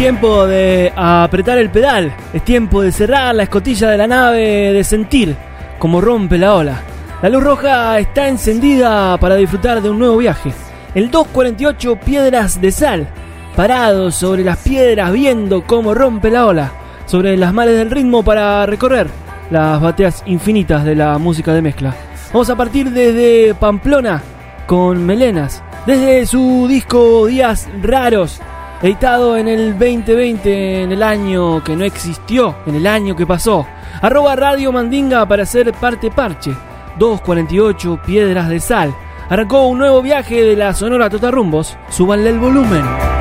Tiempo de apretar el pedal, es tiempo de cerrar la escotilla de la nave, de sentir como rompe la ola. La luz roja está encendida para disfrutar de un nuevo viaje. El 248 Piedras de Sal, parado sobre las piedras viendo cómo rompe la ola, sobre las mares del ritmo para recorrer las bateas infinitas de la música de mezcla. Vamos a partir desde Pamplona con Melenas, desde su disco Días Raros, editado en el 2020, en el año que no existió, en el año que pasó. Arroba Radio Mandinga para ser parte parche. 248 Piedras de Sal. Arrancó un nuevo viaje de la Sonora Totarrumbos. Súbanle el volumen.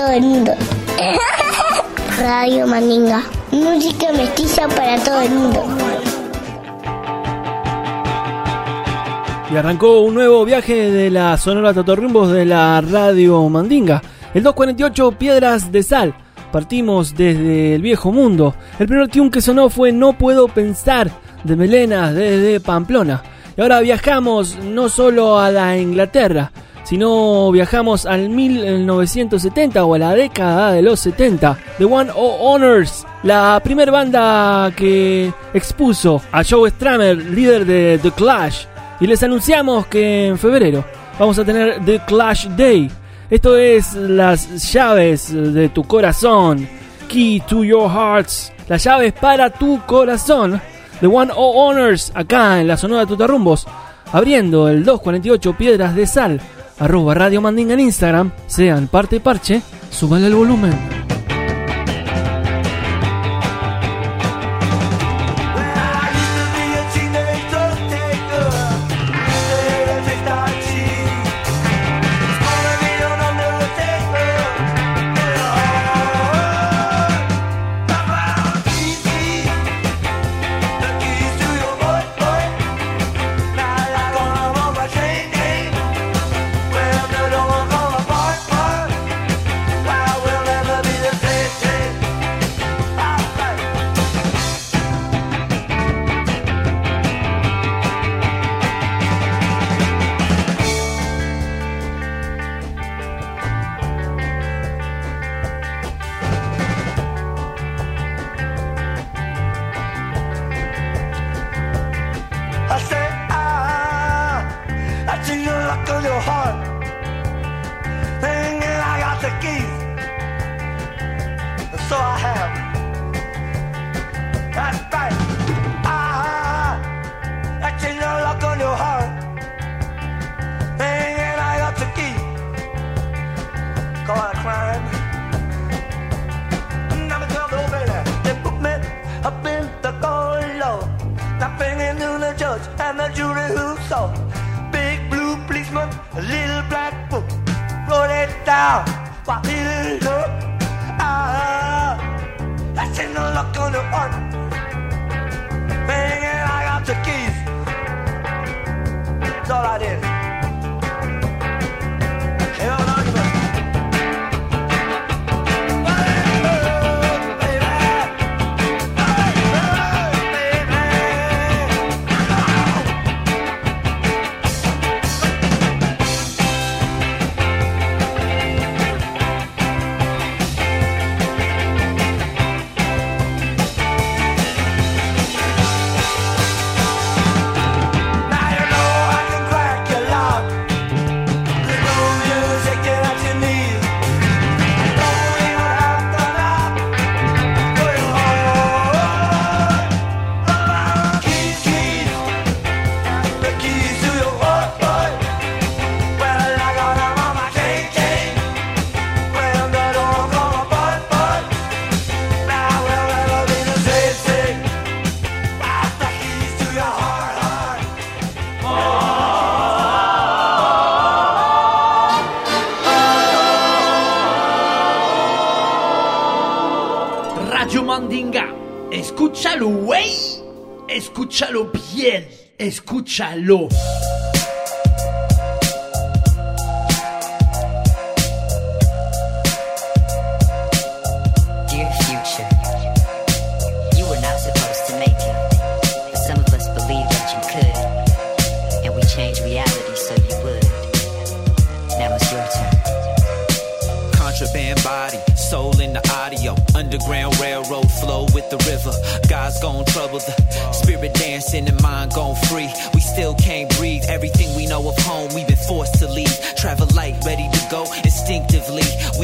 Todo el mundo. Radio Mandinga. Música mestiza para todo el mundo. Y arrancó un nuevo viaje de la Sonora Totorrumbos de la Radio Mandinga. El 248 Piedras de Sal. Partimos desde el viejo mundo. El primer tune que sonó fue No Puedo Pensar de Melenas desde Pamplona. Y ahora viajamos no solo a la Inglaterra, sino viajamos al 1970 o a la década de los 70. The One O Honors, la primera banda que expuso a Joe Stramer, líder de The Clash. Y les anunciamos que en febrero vamos a tener The Clash Day. Esto es las llaves de tu corazón. Key to your hearts. Las llaves para tu corazón. The One O Honors acá en la Sonora Tutarrumbos. Abriendo el 248 Piedras de Sal. Arroba Radio Mandinga en Instagram. Sean parte parche. Súbale el volumen. It's your turn. Contraband body, soul in the audio. Underground railroad flow with the river. Free. We still can't breathe. Everything we know of home, we've been forced to leave.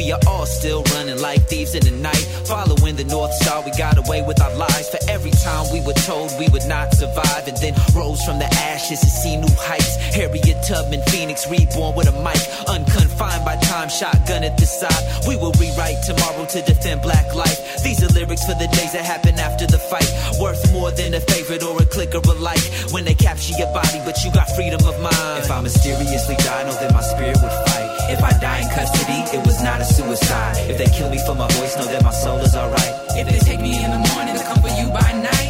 We are all still running like thieves in the night. Following the North Star, we got away with our lives. For every time we were told we would not survive, and then rose from the ashes to see new heights. Harriet Tubman, Phoenix, reborn with a mic. Unconfined by time, shotgun at the side. We will rewrite tomorrow to defend black life. These are lyrics for the days that happen after the fight. Worth more than a favorite or a click or a like. When they capture your body, but you got freedom of mind. If I mysteriously die, know that my spirit would fight. If I die in custody, it was not a suicide. If they kill me for my voice, know that my soul is alright. If they take me in the morning to comfort you by night.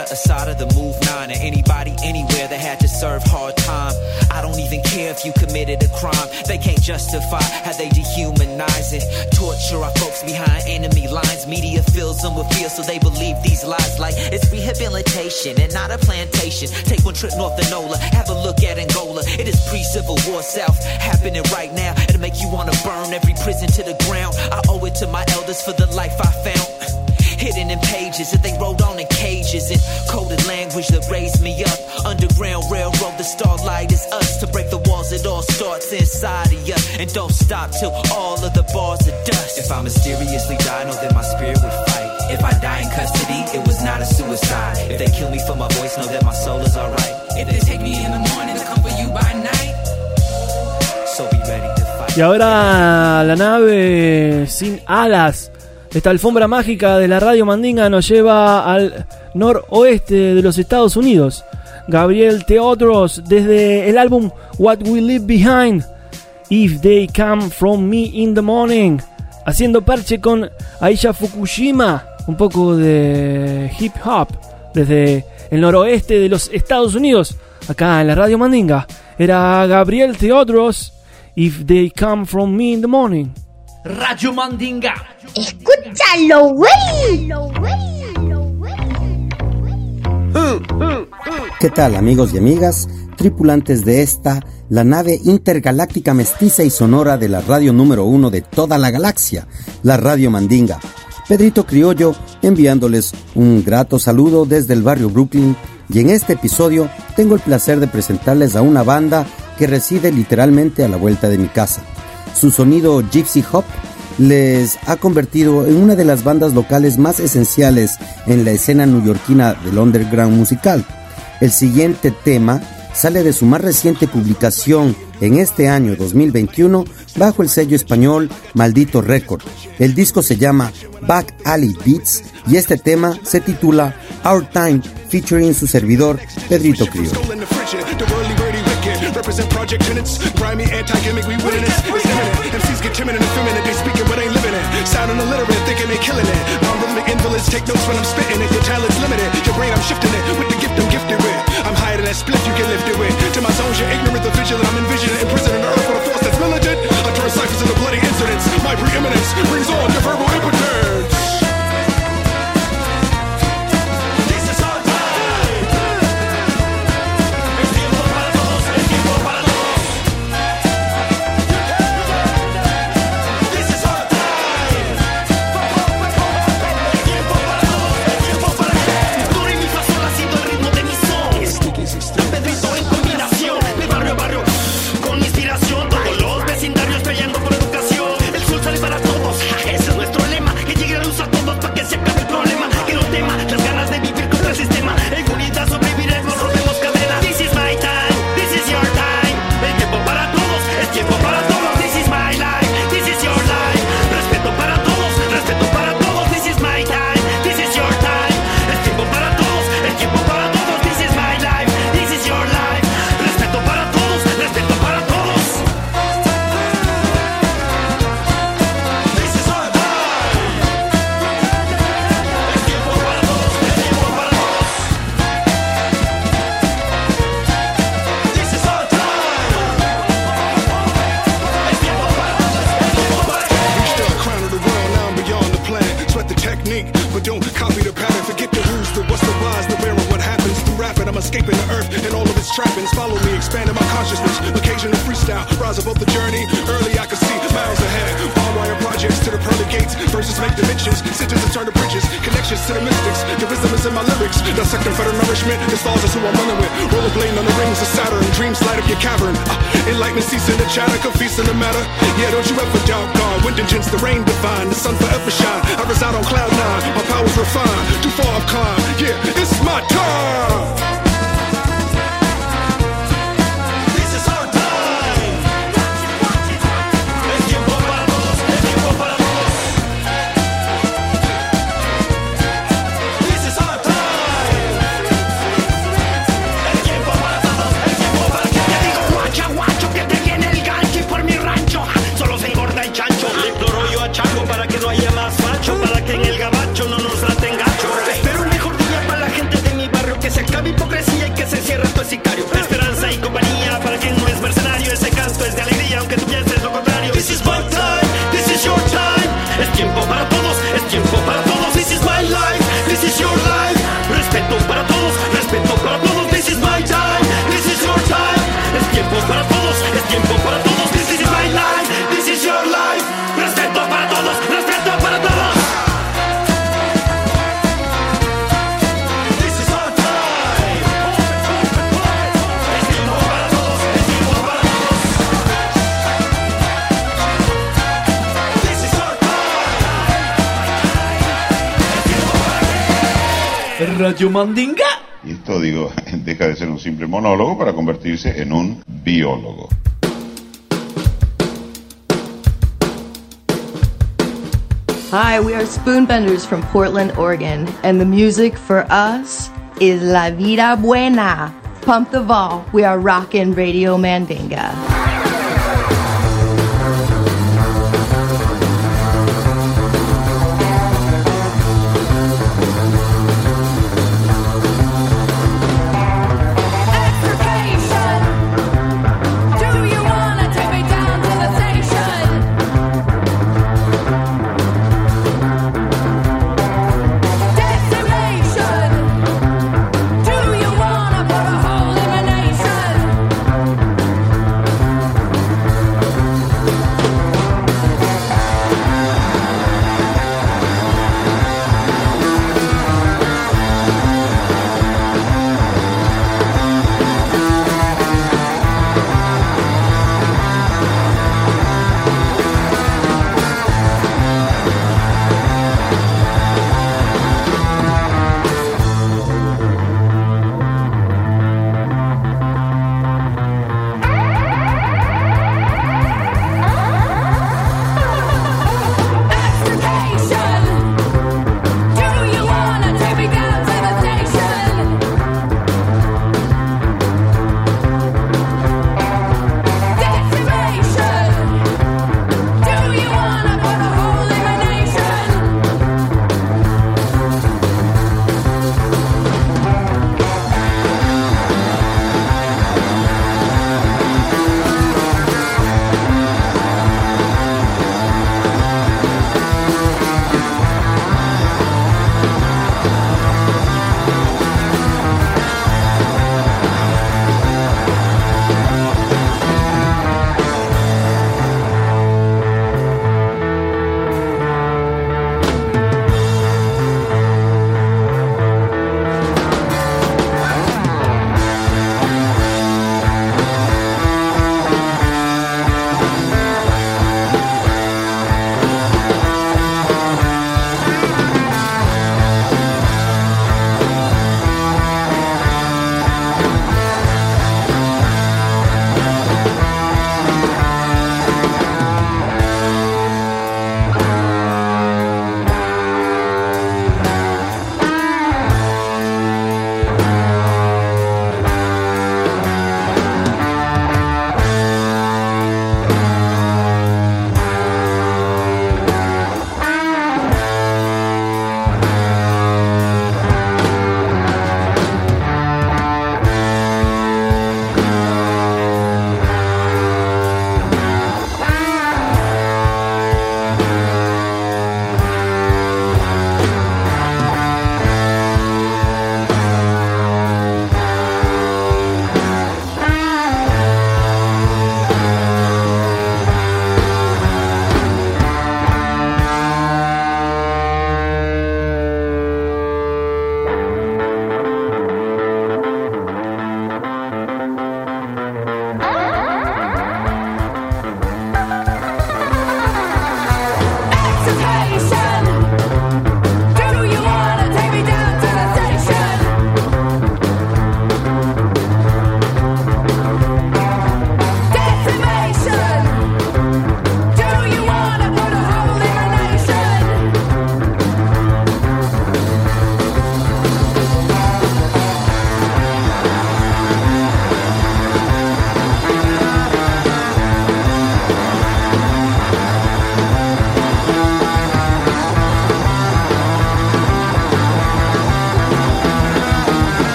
Sundiata, Asada, the Move 9, or anybody anywhere that had to serve hard time. I don't even care if you committed a crime. They can't justify how they dehumanize it. Torture our folks behind enemy lines. Media fills them with fear, so they believe these lies like it's rehabilitation and not a plantation. Take one trip north of Nola, have a look at Angola. It is pre-Civil War South happening right now. It'll make you wanna burn every prison to the ground. I owe it to my elders for the life I found. Hidden in pages that they wrote on in cages in coded language that raised me up. Underground railroad, the starlight is us. To break the walls, it all starts inside of you. And don't stop till all of the bars are dust. If I mysteriously die, know that my spirit would fight. If I die in custody, it was not a suicide. If they kill me for my voice, know that my soul is alright. If they take me in the morning to come for you by night. So be ready to fight. Y ahora la nave sin alas. Esta alfombra mágica de la radio Mandinga nos lleva al noroeste de los Estados Unidos. Gabriel Teodros desde el álbum What We Leave Behind. If They Come From Me in the Morning. Haciendo parche con Aisha Fukushima. Un poco de hip hop desde el noroeste de los Estados Unidos. Acá en la radio Mandinga. Era Gabriel Teodros. If They Come From Me in the Morning. Radio Mandinga. Escúchalo, güey. ¿Qué tal amigos y amigas? Tripulantes de esta, la nave intergaláctica mestiza y sonora de la radio número uno de toda la galaxia, la Radio Mandinga. Pedrito Criollo enviándoles un grato saludo desde el barrio Brooklyn y en este episodio tengo el placer de presentarles a una banda que reside literalmente a la vuelta de mi casa. Su sonido Gypsy Hop les ha convertido en una de las bandas locales más esenciales en la escena neoyorquina del underground musical. El siguiente tema sale de su más reciente publicación en este año 2021 bajo el sello español Maldito Record. El disco se llama Back Alley Beats y este tema se titula Our Time featuring su servidor Pedrito Crio. Represent project tenants, grimy, anti-gimmick, we winning it. It's imminent. MCs get timid and effeminate, they speaking but ain't living it. Sounding illiterate, thinking they killing it. Non-rhythmic invalids take notes when I'm spitting it. Your talent's limited, your brain I'm shifting it. With the gift I'm gifted with. I'm higher than that split you can lift it with. To my zones, you're ignorant, the vigilant. I'm envisioning imprisoning the earth with a force that's militant. I turn ciphers into bloody incidents. My preeminence brings on your verbal impotence. punishment. The stars is who I'm running with. Rollerblading on the rings of Saturn. Dreams light up your cavern. Uh, enlightenment ceasing the chatter, confusing the matter. Yeah, don't you ever doubt God. Wind and gents, the rain divine. The sun forever shine. I reside on cloud nine. My powers refined. Too far I've climbed. Yeah, it's my time. Radio Mandinga. Y esto, digo, deja de ser un simple monólogo para convertirse en un biólogo. Hi, we are Spoonbenders from Portland, Oregon, and the music for us is La Vida Buena. Pump the Vol. We are rocking Radio Mandinga.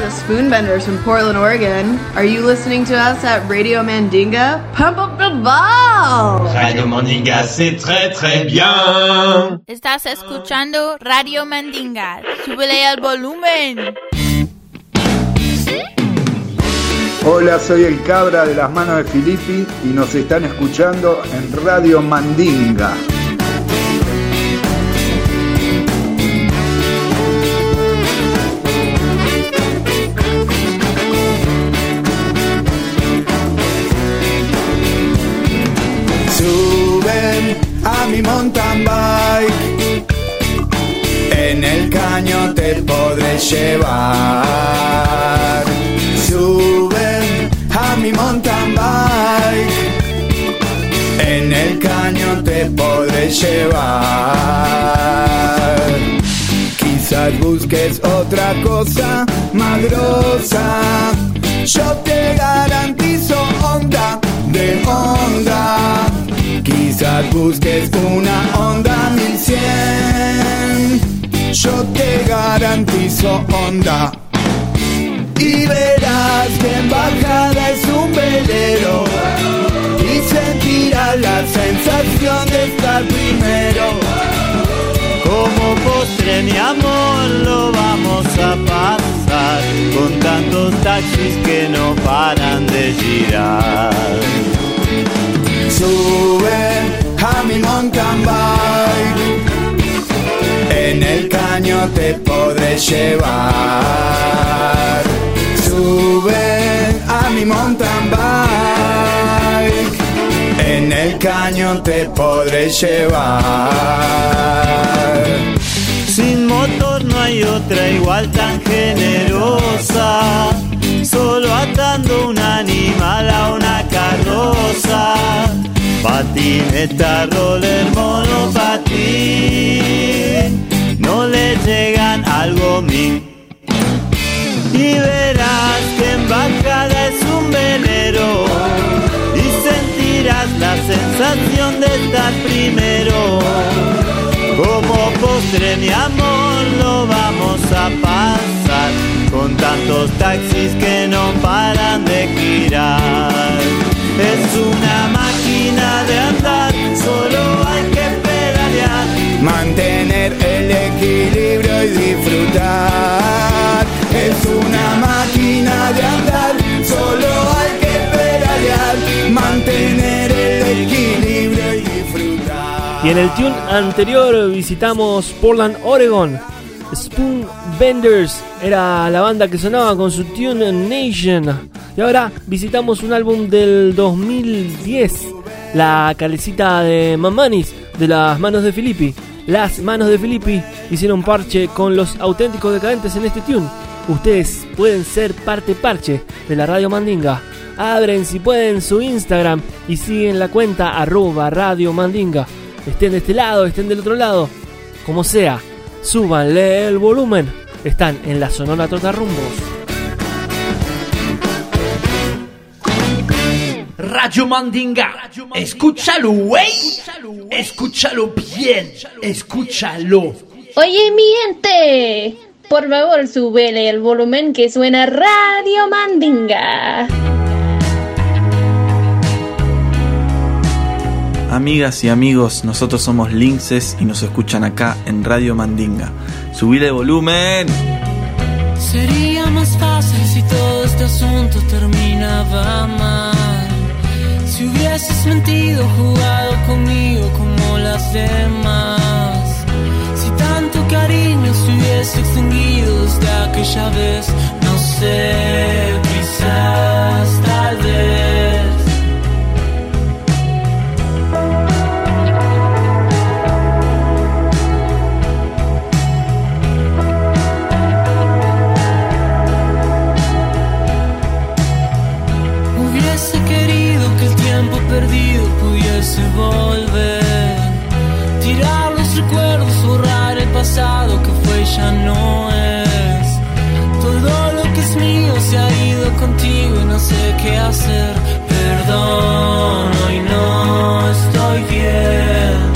The Spoonbenders from Portland, Oregon. Are you listening to us at Radio Mandinga? Pump up the ball! Radio Mandinga, c'est très très bien. Estás escuchando Radio Mandinga. Súbele al volumen. Hola, soy el Cabra de las manos de Filippi y nos están escuchando en Radio Mandinga. Te podré llevar. Suben a mi mountain bike. En el caño te podré llevar. Quizás busques otra cosa más grosa. Yo te garantizo onda de onda. Quizás busques una onda 1100. Yo te garantizo onda. Y verás que en bajada es un velero. Y sentirás la sensación de estar primero. Como postre mi amor lo vamos a pasar con tantos taxis que no paran de girar. Sube a mi mountain bike. En el caño te podré llevar. Sube a mi mountain bike. En el caño te podré llevar. Sin motor no hay otra igual tan generosa. Solo atando un animal a una carroza. Patineta, roller, monopatín. Le llegan al gomín. Y verás que en bajada es un velero. Y sentirás la sensación de estar primero. Como postre mi amor lo vamos a pasar con tantos taxis que no paran de girar. Es una máquina de andar, solo hay que pedalear. Mantener el equilibrio y disfrutar. Es una máquina de andar, solo hay que pedalear. Mantener el equilibrio y disfrutar. Y en el tune anterior visitamos Portland, Oregon. Spoon Benders era la banda que sonaba con su tune Nation. Y ahora visitamos un álbum del 2010. La calecita de Mamanis de las manos de Filippi. Las manos de Filippi hicieron parche con los auténticos decadentes en este tune. Ustedes pueden ser parte parche de la Radio Mandinga. Abren si pueden su Instagram y siguen la cuenta arroba Radio Mandinga. Estén de este lado, estén del otro lado. Como sea, súbanle el volumen. Están en la Sonora Trotarrumbos. Radio Mandinga. Escúchalo, güey. Escúchalo bien. Escúchalo. Oye, mi gente, por favor, súbele el volumen que suena Radio Mandinga. Amigas y amigos, nosotros somos Linces y nos escuchan acá en Radio Mandinga. Subile volumen. Sería más fácil si todo este asunto terminaba mal. Si hubieses mentido, jugado conmigo como las demás. Si tanto cariño se hubiese extinguido desde aquella vez, no sé, quizás, tal vez. Perdido pudiese volver. Tirar los recuerdos, borrar el pasado que fue ya no es. Todo lo que es mío se ha ido contigo y no sé qué hacer. Perdón, hoy no estoy bien.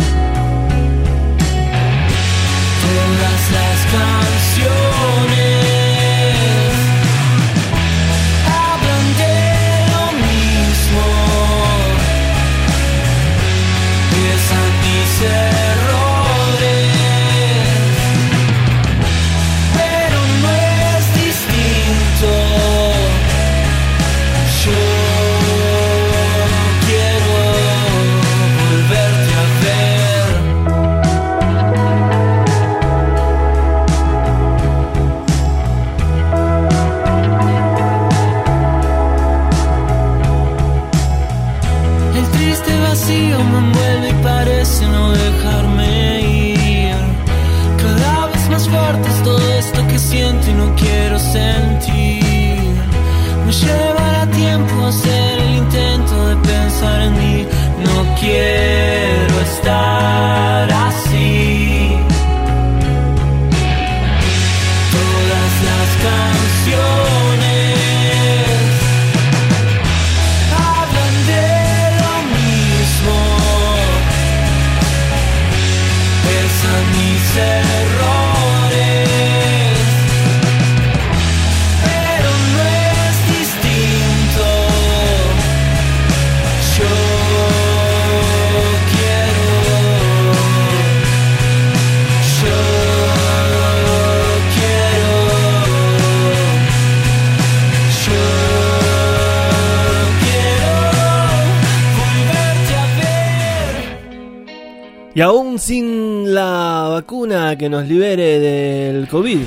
Que nos libere del COVID.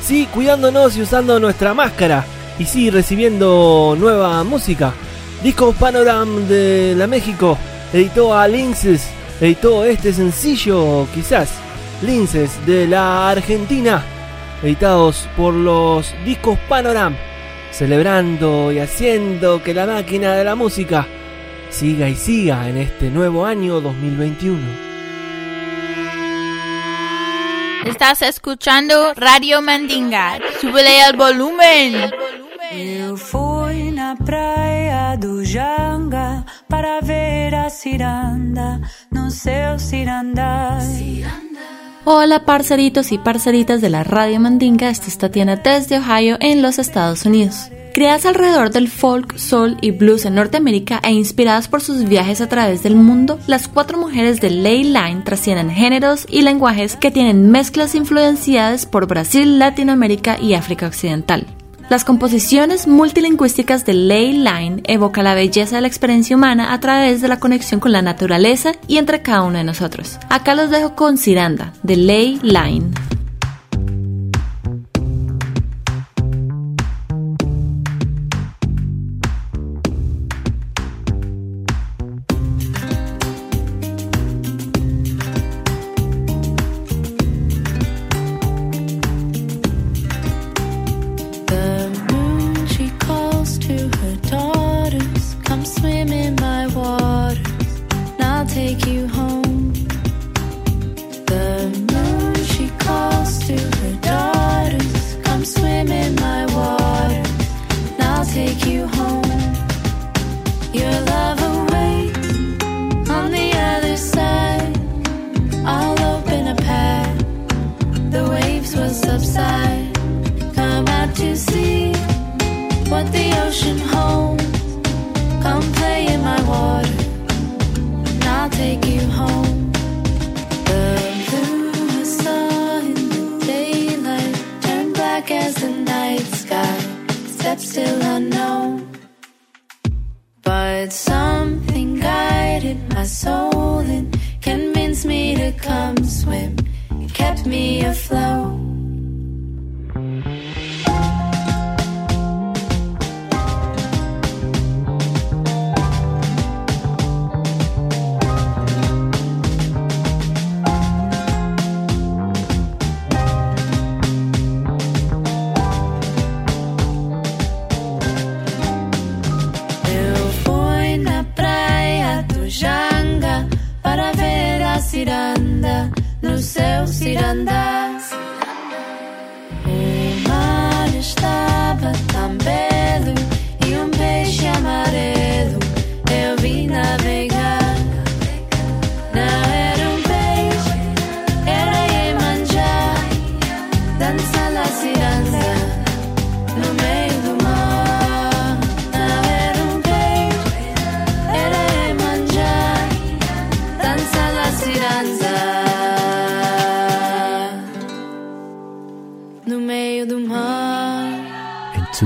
Sí, cuidándonos y usando nuestra máscara. Y sí, recibiendo nueva música. Discos Panoram de la México editó a Linces. Editó este sencillo, quizás. Linces de la Argentina. Editados por los discos Panoram. Celebrando y haciendo que la máquina de la música siga y siga en este nuevo año 2021. Estás escuchando Radio Mandinga. Súbele el volumen. Eu fui na praia do Janga para ver a ciranda no seu cirandar. Hola parceritos y parceritas de la Radio Mandinga, esta es Tatiana desde Ohio en los Estados Unidos. Creadas alrededor del folk, soul y blues en Norteamérica e inspiradas por sus viajes a través del mundo, las cuatro mujeres de Ley Line trascienden géneros y lenguajes que tienen mezclas influenciadas por Brasil, Latinoamérica y África Occidental. Las composiciones multilingüísticas de Ley Line evocan la belleza de la experiencia humana a través de la conexión con la naturaleza y entre cada uno de nosotros. Acá los dejo con Ciranda, de Ley Line. The ocean. Come play in my water, and I'll take you home. The blue I saw in the daylight turned black as the night sky. Steps still unknown. But something guided my soul and convinced me to come swim. It kept me afloat. Seu cirandar.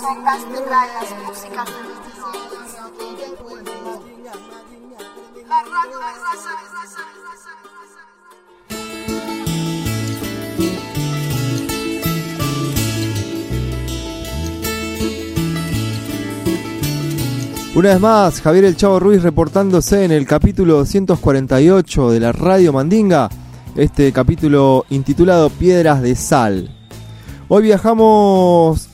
las Una vez más, Javier El Chavo Ruiz reportándose en el capítulo 248 de la Radio Mandinga, este capítulo intitulado Piedras de Sal. Hoy viajamos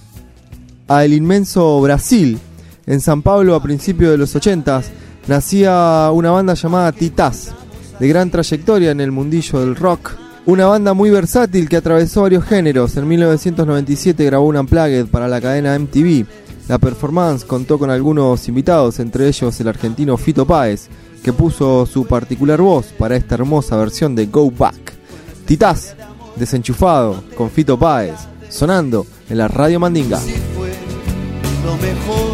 al inmenso Brasil. En San Pablo, a principios de los 80, nacía una banda llamada Titás, de gran trayectoria en el mundillo del rock. Una banda muy versátil que atravesó varios géneros. En 1997 grabó un Unplugged para la cadena MTV. La performance contó con algunos invitados, entre ellos el argentino Fito Páez, que puso su particular voz para esta hermosa versión de Go Back. Titás, desenchufado, con Fito Páez, sonando en la Radio Mandinga. Lo mejor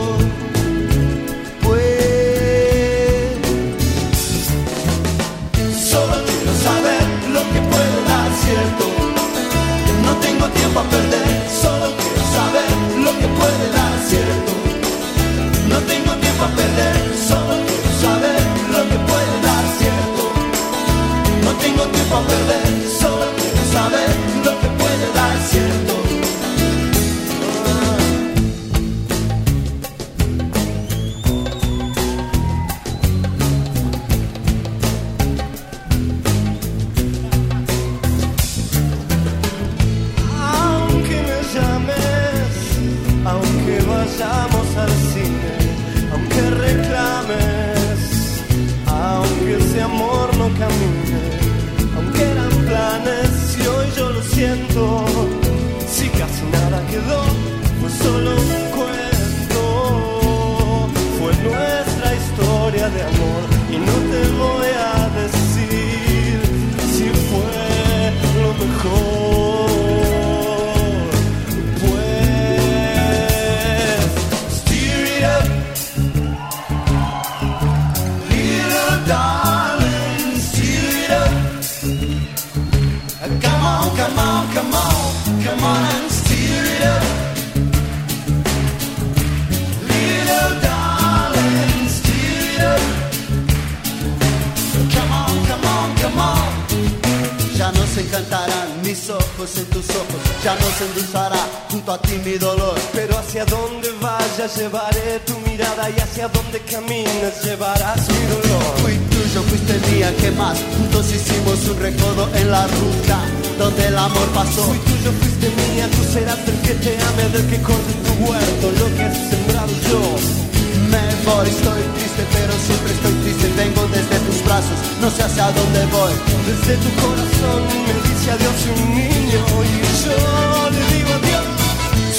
encantarán mis ojos en tus ojos, ya no se endulzará junto a ti mi dolor. Pero hacia donde vayas llevaré tu mirada y hacia donde camines llevarás mi dolor. Fui tuyo, fuiste mía, ¿qué más? Juntos hicimos un recodo en la ruta donde el amor pasó. Fui tuyo, fuiste mía, tú serás el que te ame, del que corte tu huerto, lo que has sembrado yo. Me voy, estoy triste, pero siempre estoy triste. Vengo desde tus brazos, no sé hacia dónde voy. Desde tu corazón me dice adiós un niño y yo le digo adiós.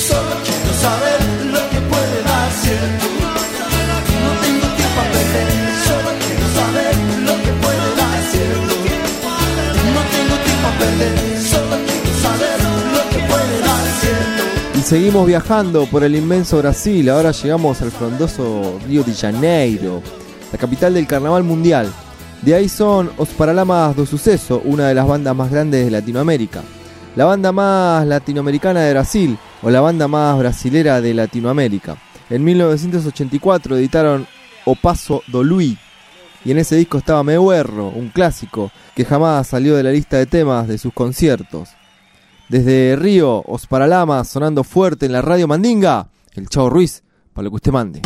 Solo quiero saber lo que puede dar seguimos viajando por el inmenso Brasil. Ahora llegamos al frondoso Río de Janeiro, la capital del carnaval mundial. De ahí son Os Paralamas do Suceso, una de las bandas más grandes de Latinoamérica. La banda más latinoamericana de Brasil, o la banda más brasilera de Latinoamérica. En 1984 editaron O Paso do Luí, y en ese disco estaba Me Huerro, un clásico que jamás salió de la lista de temas de sus conciertos. Desde Río, Os Paralamas sonando fuerte en la radio Mandinga, el Chavo Ruiz, para lo que usted mande.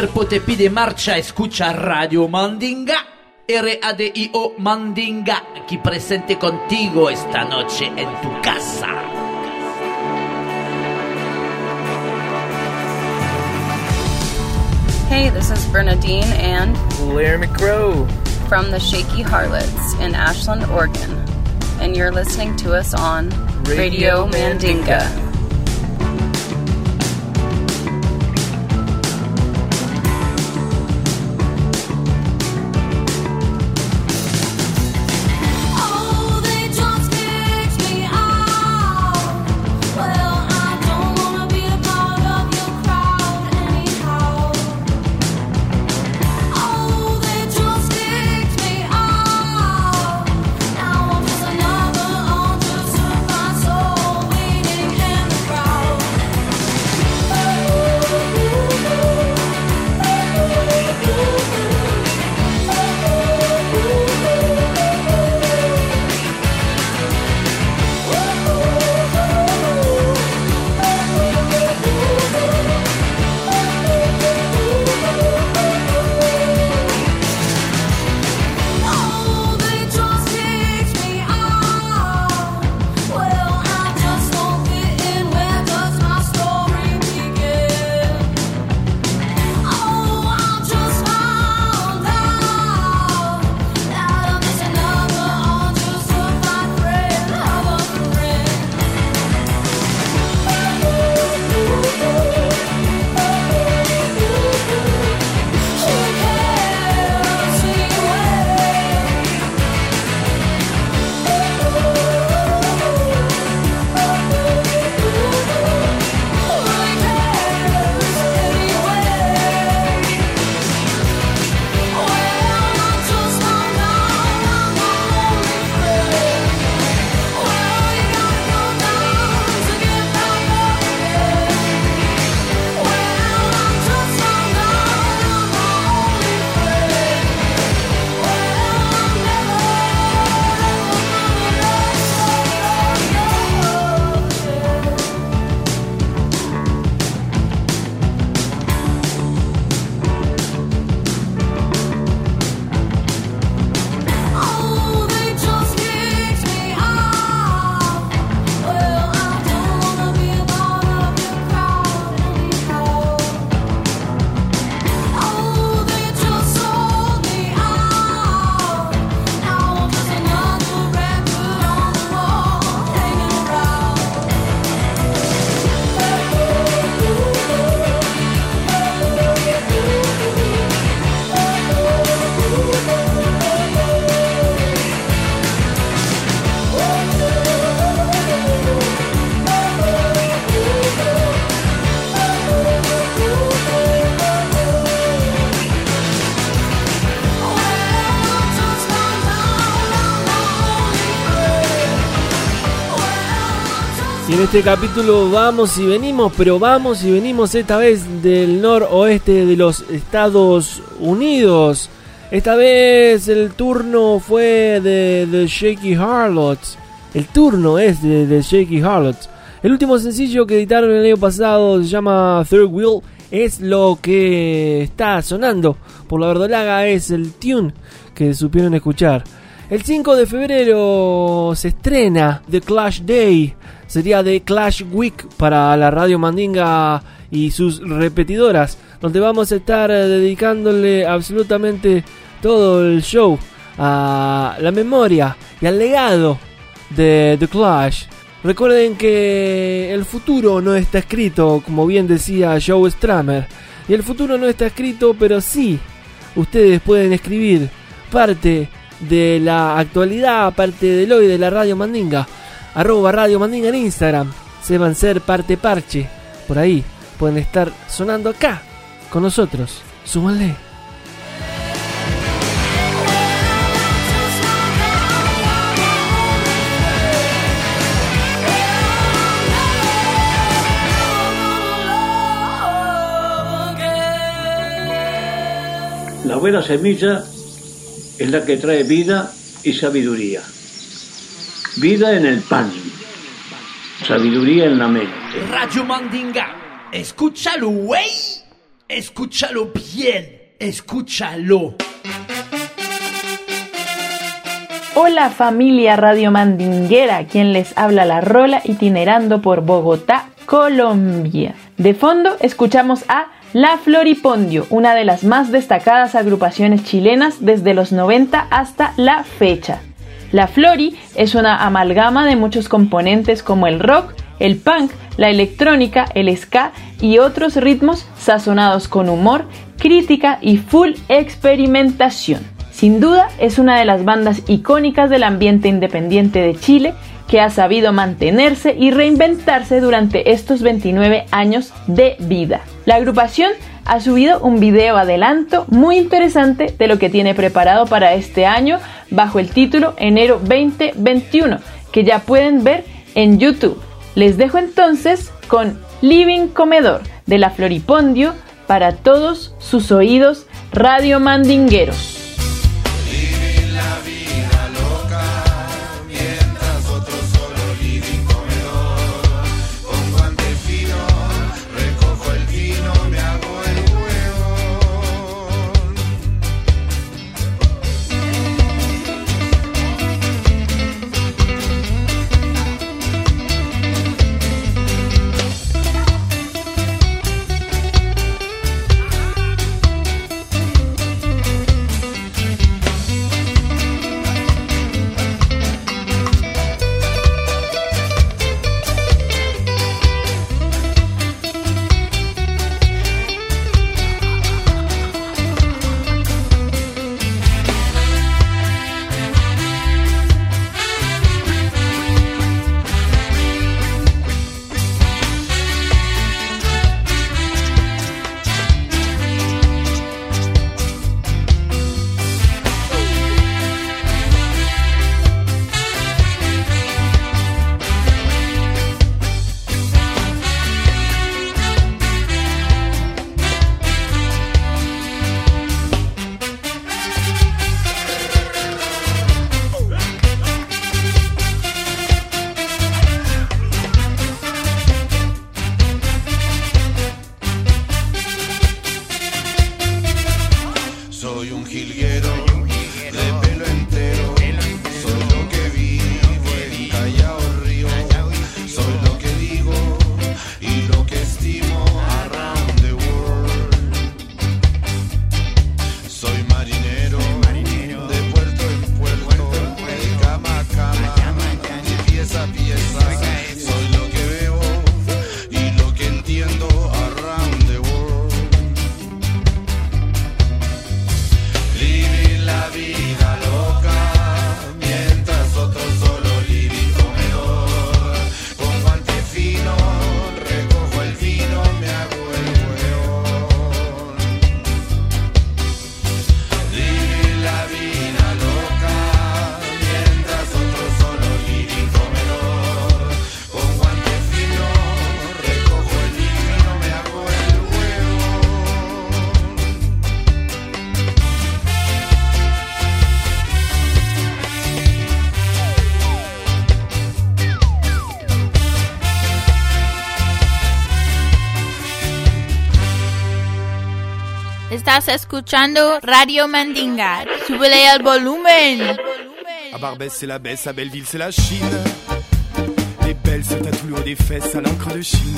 cuerpo te pide marcha, escucha Radio Mandinga. RADIO Mandinga, aquí presente contigo esta noche en tu casa. Hey, this is Bernadine and Larry McCrow from the Shaky Harlots in Ashland, Oregon, and you're listening to us on Radio, Radio Mandinga. Mandinga. Este capítulo vamos y venimos, pero vamos y venimos esta vez del noroeste de los Estados Unidos. Esta vez el turno fue de The Shaky Harlots. El turno es de The Shaky Harlots. El último sencillo que editaron el año pasado se llama Third Wheel. Es lo que está sonando por la verdolaga, es el tune que supieron escuchar. El 5 de febrero se estrena The Clash Day. Sería The Clash Week para la radio Mandinga y sus repetidoras. Donde vamos a estar dedicándole absolutamente todo el show a la memoria y al legado de The Clash. Recuerden que el futuro no está escrito, como bien decía Joe Stramer. Y el futuro no está escrito, pero sí, ustedes pueden escribir parte de la actualidad, parte del hoy de la Radio Mandinga. Arroba Radio Mandinga en Instagram. Sepan ser parte parche. Por ahí pueden estar sonando acá con nosotros. Súmanle. La buena semilla es la que trae vida y sabiduría. Vida en el pan, sabiduría en la mente. Radio Mandinga, escúchalo, güey. Escúchalo bien, escúchalo. Hola familia Radio Mandinguera, quien les habla la rola itinerando por Bogotá, Colombia. De fondo escuchamos a La Floripondio, una de las más destacadas agrupaciones chilenas desde los 90 hasta la fecha. La Flori es una amalgama de muchos componentes como el rock, el punk, la electrónica, el ska y otros ritmos sazonados con humor, crítica y full experimentación. Sin duda es una de las bandas icónicas del ambiente independiente de Chile que ha sabido mantenerse y reinventarse durante estos 29 años de vida. La agrupación ha subido un video adelanto muy interesante de lo que tiene preparado para este año bajo el título Enero 2021, que ya pueden ver en YouTube. Les dejo entonces con Living Comedor de la Floripondio para todos sus oídos radio mandingueros. Estás escuchando Radio Mandinga. Súbele al volumen. À Barbès, c'est la baisse, à Belleville, c'est la Chine. Les belles se tatouent le haut des fesses à l'encre de Chine.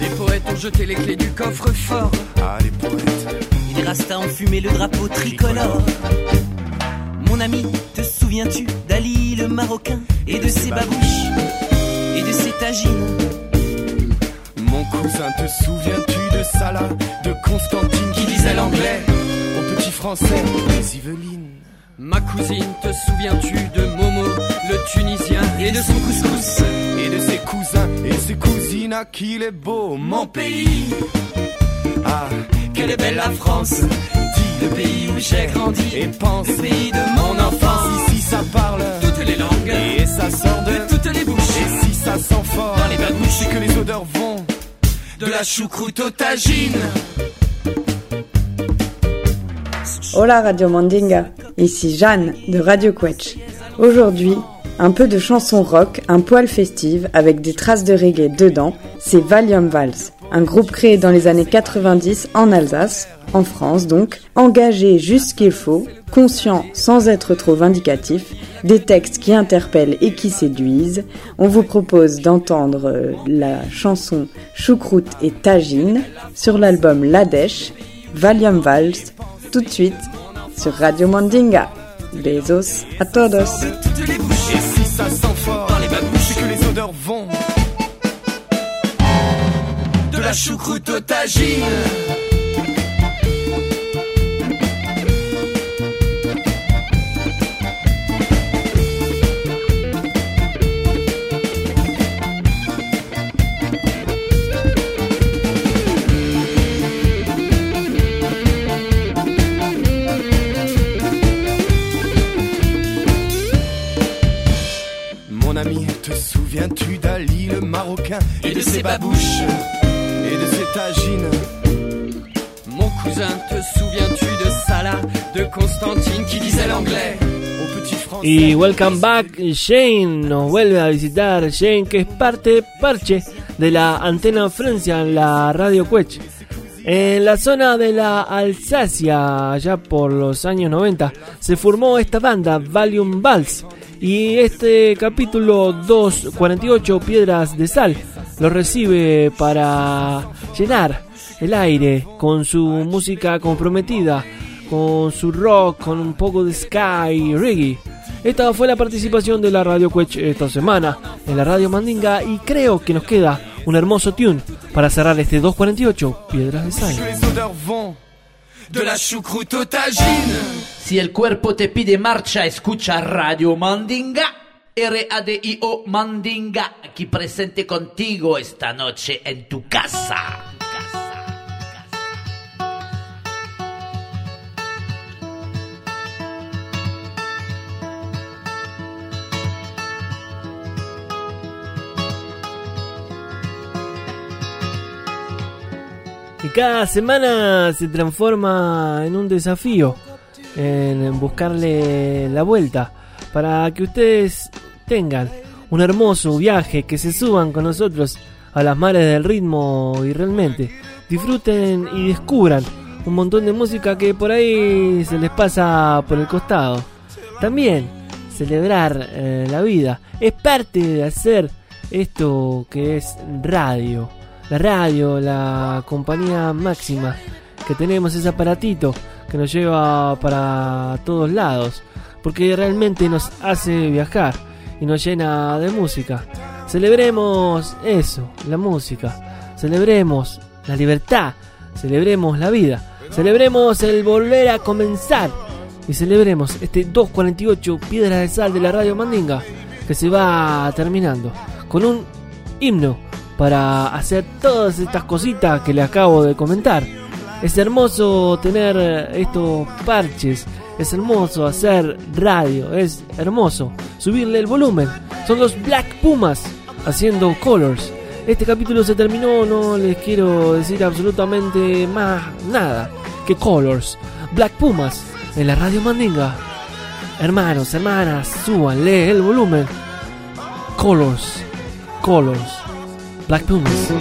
Les poètes ont jeté les clés du coffre-fort. Ah, les poètes. Et les rastas ont fumé le drapeau tricolore. Mon ami, te souviens-tu d'Ali le Marocain et de ses babouches et de ses tagines? Mon cousin, te souviens-tu de Salah, de Constantine qui lisait l'anglais au petit français. Des Yvelines. Ma cousine, te souviens-tu de Momo, le Tunisien et de son couscous? Et de ses cousins et ses cousines à qui il est beau mon pays. Ah, quelle est belle la France Dis le pays où j'ai grandi. Et pense Le pays de mon enfance. Ici ça parle Toutes les langues. Et ça sort de, de toutes les bouches. Et si ça sent fort. Dans les babouches C'est que les odeurs vont De la choucroute au Hola Radio Mandinga, ici Jeanne de Radio Quetch. Aujourd'hui, un peu de chanson rock, un poil festive avec des traces de reggae dedans, c'est Valium Vals, un groupe créé dans les années 90 en Alsace, en France donc, engagé juste ce qu'il faut, conscient sans être trop vindicatif, des textes qui interpellent et qui séduisent. On vous propose d'entendre euh, la chanson Choucroute et Tagine sur l'album La Dèche, Valium Vals, tout de suite sur Radio Mandinga. Besos a todos. La choucroute au Mon ami, te souviens-tu d'Ali le Marocain Et de ses babouches? Y welcome back, Shane nos vuelve a visitar. Shane, que es parte parche de la antena Francia en la radio Quech. En la zona de la Alsacia, allá por los años 90, se formó esta banda, Valium Vals. Y este capítulo 248, Piedras de Sal, lo recibe para llenar el aire con su música comprometida, con su rock, con un poco de sky y reggae. Esta fue la participación de la Radio Quech esta semana en la Radio Mandinga y creo que nos queda un hermoso tune para cerrar este 248 Piedras de Sal. De la Si el cuerpo te pide marcha, escucha Radio Mandinga. R-A-D-I-O Mandinga, aquí presente contigo esta noche en tu casa. Cada semana se transforma en un desafío, en buscarle la vuelta, para que ustedes tengan un hermoso viaje, que se suban con nosotros a las mares del ritmo y realmente disfruten y descubran un montón de música que por ahí se les pasa por el costado. También celebrar eh, la vida es parte de hacer esto que es radio. La radio, la compañía máxima que tenemos ese aparatito que nos lleva para todos lados, porque realmente nos hace viajar y nos llena de música. Celebremos eso, la música. Celebremos la libertad. Celebremos la vida. Celebremos el volver a comenzar. Y celebremos este 248 Piedras de Sal de la Radio Mandinga que se va terminando con un himno para hacer todas estas cositas que le acabo de comentar. Es hermoso tener estos parches, es hermoso hacer radio, es hermoso subirle el volumen. Son los Black Pumas haciendo Colors. Este capítulo se terminó, no les quiero decir absolutamente más nada que Colors. Black Pumas en la radio Mandinga. Hermanos, hermanas, súbanle el volumen. Colors, Colors. Black Pumas.